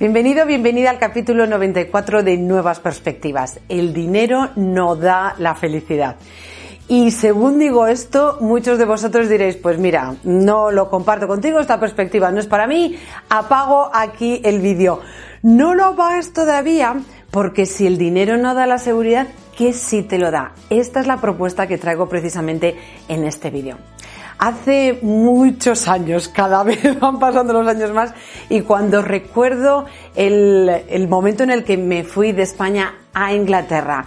Bienvenido, bienvenida al capítulo 94 de Nuevas Perspectivas. El dinero no da la felicidad. Y según digo esto, muchos de vosotros diréis, pues mira, no lo comparto contigo, esta perspectiva no es para mí, apago aquí el vídeo. No lo apagues todavía, porque si el dinero no da la seguridad, ¿qué sí te lo da? Esta es la propuesta que traigo precisamente en este vídeo. Hace muchos años, cada vez van pasando los años más, y cuando recuerdo el, el momento en el que me fui de España a Inglaterra,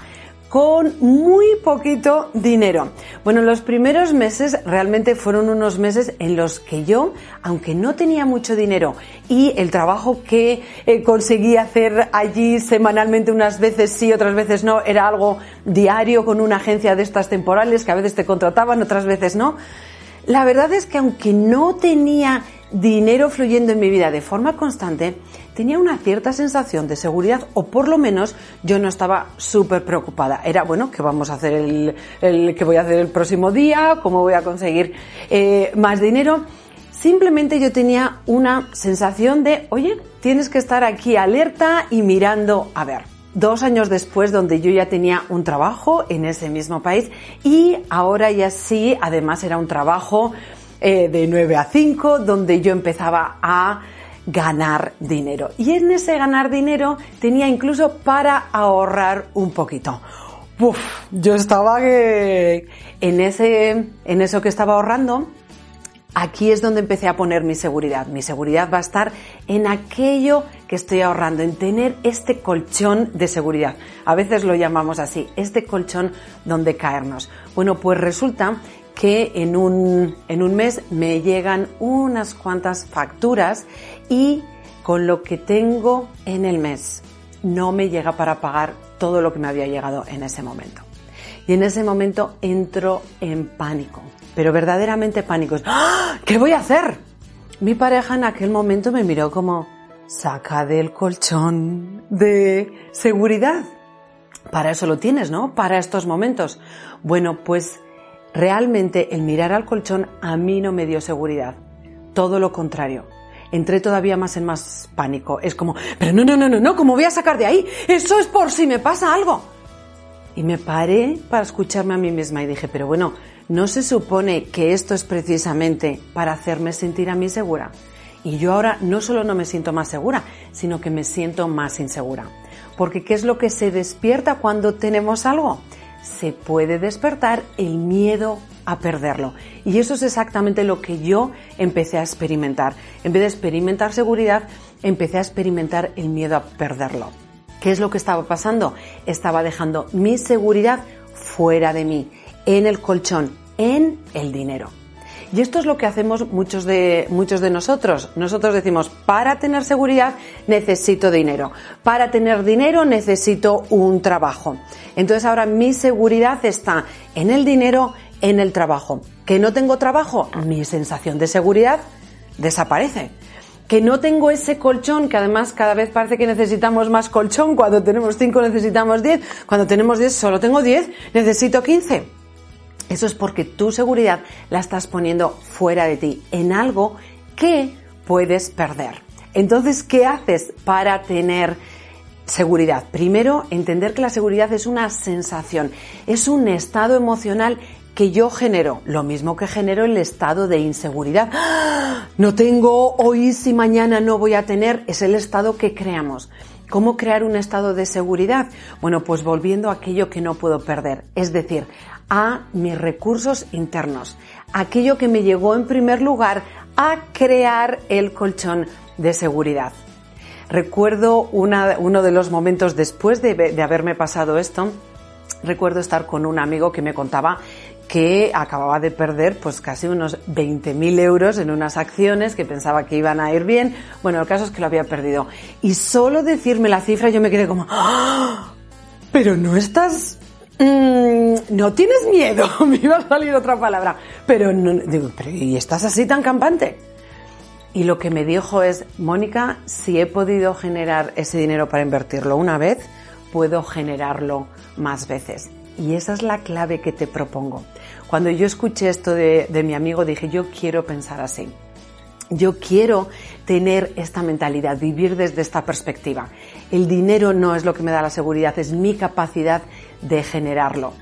con muy poquito dinero. Bueno, los primeros meses realmente fueron unos meses en los que yo, aunque no tenía mucho dinero y el trabajo que eh, conseguí hacer allí semanalmente unas veces sí, otras veces no, era algo diario con una agencia de estas temporales que a veces te contrataban, otras veces no. La verdad es que aunque no tenía dinero fluyendo en mi vida de forma constante, tenía una cierta sensación de seguridad o por lo menos yo no estaba súper preocupada. Era, bueno, ¿qué vamos a hacer el, qué voy a hacer el próximo día? ¿Cómo voy a conseguir eh, más dinero? Simplemente yo tenía una sensación de, oye, tienes que estar aquí alerta y mirando a ver. Dos años después, donde yo ya tenía un trabajo en ese mismo país y ahora ya sí, además era un trabajo eh, de 9 a 5, donde yo empezaba a ganar dinero. Y en ese ganar dinero tenía incluso para ahorrar un poquito. Uf, yo estaba que en ese, en eso que estaba ahorrando, aquí es donde empecé a poner mi seguridad. Mi seguridad va a estar en aquello que estoy ahorrando, en tener este colchón de seguridad. A veces lo llamamos así, este colchón donde caernos. Bueno, pues resulta que en un, en un mes me llegan unas cuantas facturas y con lo que tengo en el mes no me llega para pagar todo lo que me había llegado en ese momento. Y en ese momento entro en pánico, pero verdaderamente pánico. ¡Ah! ¿Qué voy a hacer? Mi pareja en aquel momento me miró como, saca del colchón de seguridad. Para eso lo tienes, ¿no? Para estos momentos. Bueno, pues Realmente el mirar al colchón a mí no me dio seguridad. Todo lo contrario. Entré todavía más en más pánico. Es como, pero no, no, no, no, no, ¿cómo voy a sacar de ahí? Eso es por si me pasa algo. Y me paré para escucharme a mí misma y dije, pero bueno, ¿no se supone que esto es precisamente para hacerme sentir a mí segura? Y yo ahora no solo no me siento más segura, sino que me siento más insegura. Porque ¿qué es lo que se despierta cuando tenemos algo? se puede despertar el miedo a perderlo. Y eso es exactamente lo que yo empecé a experimentar. En vez de experimentar seguridad, empecé a experimentar el miedo a perderlo. ¿Qué es lo que estaba pasando? Estaba dejando mi seguridad fuera de mí, en el colchón, en el dinero. Y esto es lo que hacemos muchos de, muchos de nosotros. Nosotros decimos, para tener seguridad necesito dinero. Para tener dinero necesito un trabajo. Entonces ahora mi seguridad está en el dinero, en el trabajo. ¿Que no tengo trabajo? Mi sensación de seguridad desaparece que no tengo ese colchón, que además cada vez parece que necesitamos más colchón, cuando tenemos 5 necesitamos 10, cuando tenemos 10 solo tengo 10, necesito 15. Eso es porque tu seguridad la estás poniendo fuera de ti, en algo que puedes perder. Entonces, ¿qué haces para tener seguridad? Primero, entender que la seguridad es una sensación, es un estado emocional que yo genero, lo mismo que genero el estado de inseguridad. ¡Ah! No tengo hoy si mañana no voy a tener, es el estado que creamos. ¿Cómo crear un estado de seguridad? Bueno, pues volviendo a aquello que no puedo perder, es decir, a mis recursos internos, aquello que me llegó en primer lugar a crear el colchón de seguridad. Recuerdo uno de los momentos después de, de haberme pasado esto, recuerdo estar con un amigo que me contaba que acababa de perder pues casi unos 20.000 euros en unas acciones que pensaba que iban a ir bien. Bueno, el caso es que lo había perdido. Y solo decirme la cifra yo me quedé como, ¡Ah! pero no estás Mm, no tienes miedo, me iba a salir otra palabra, pero no, digo, pero ¿y estás así tan campante? Y lo que me dijo es, Mónica, si he podido generar ese dinero para invertirlo una vez, puedo generarlo más veces. Y esa es la clave que te propongo. Cuando yo escuché esto de, de mi amigo, dije, yo quiero pensar así. Yo quiero tener esta mentalidad, vivir desde esta perspectiva. El dinero no es lo que me da la seguridad, es mi capacidad de generarlo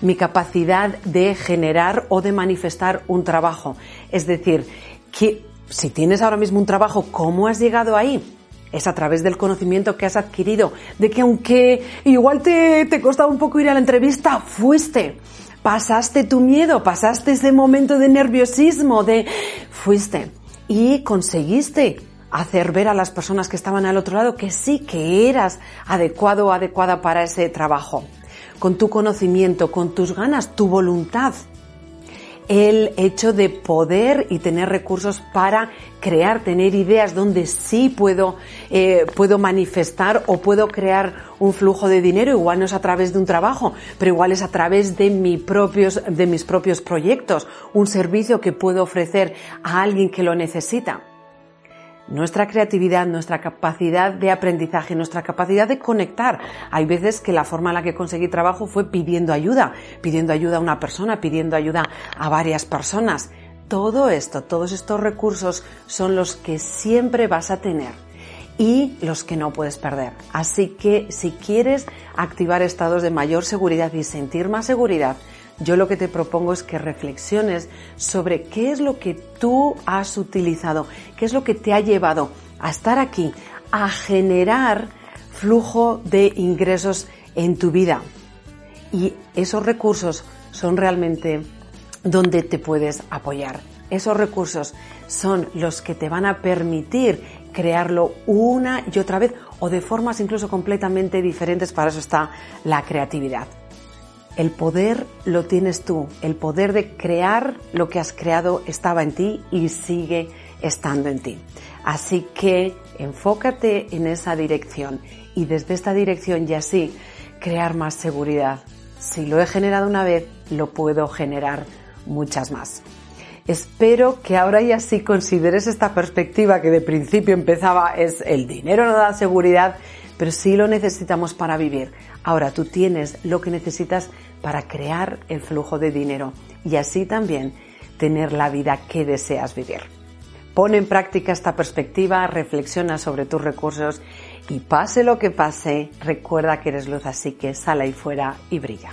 mi capacidad de generar o de manifestar un trabajo. Es decir, que si tienes ahora mismo un trabajo, ¿cómo has llegado ahí? Es a través del conocimiento que has adquirido, de que aunque igual te, te costaba un poco ir a la entrevista, fuiste, pasaste tu miedo, pasaste ese momento de nerviosismo, de fuiste y conseguiste hacer ver a las personas que estaban al otro lado que sí que eras adecuado o adecuada para ese trabajo. Con tu conocimiento, con tus ganas, tu voluntad. El hecho de poder y tener recursos para crear, tener ideas donde sí puedo, eh, puedo manifestar o puedo crear un flujo de dinero. Igual no es a través de un trabajo, pero igual es a través de, mi propios, de mis propios proyectos, un servicio que puedo ofrecer a alguien que lo necesita nuestra creatividad, nuestra capacidad de aprendizaje, nuestra capacidad de conectar. Hay veces que la forma en la que conseguí trabajo fue pidiendo ayuda, pidiendo ayuda a una persona, pidiendo ayuda a varias personas. Todo esto, todos estos recursos son los que siempre vas a tener y los que no puedes perder. Así que si quieres activar estados de mayor seguridad y sentir más seguridad, yo lo que te propongo es que reflexiones sobre qué es lo que tú has utilizado, qué es lo que te ha llevado a estar aquí, a generar flujo de ingresos en tu vida. Y esos recursos son realmente donde te puedes apoyar. Esos recursos son los que te van a permitir crearlo una y otra vez o de formas incluso completamente diferentes. Para eso está la creatividad. El poder lo tienes tú, el poder de crear lo que has creado estaba en ti y sigue estando en ti. Así que enfócate en esa dirección y desde esta dirección y así crear más seguridad. Si lo he generado una vez, lo puedo generar muchas más. Espero que ahora ya sí consideres esta perspectiva que de principio empezaba es el dinero no da seguridad pero sí lo necesitamos para vivir. Ahora tú tienes lo que necesitas para crear el flujo de dinero y así también tener la vida que deseas vivir. Pon en práctica esta perspectiva, reflexiona sobre tus recursos y pase lo que pase, recuerda que eres luz, así que sal ahí fuera y brilla.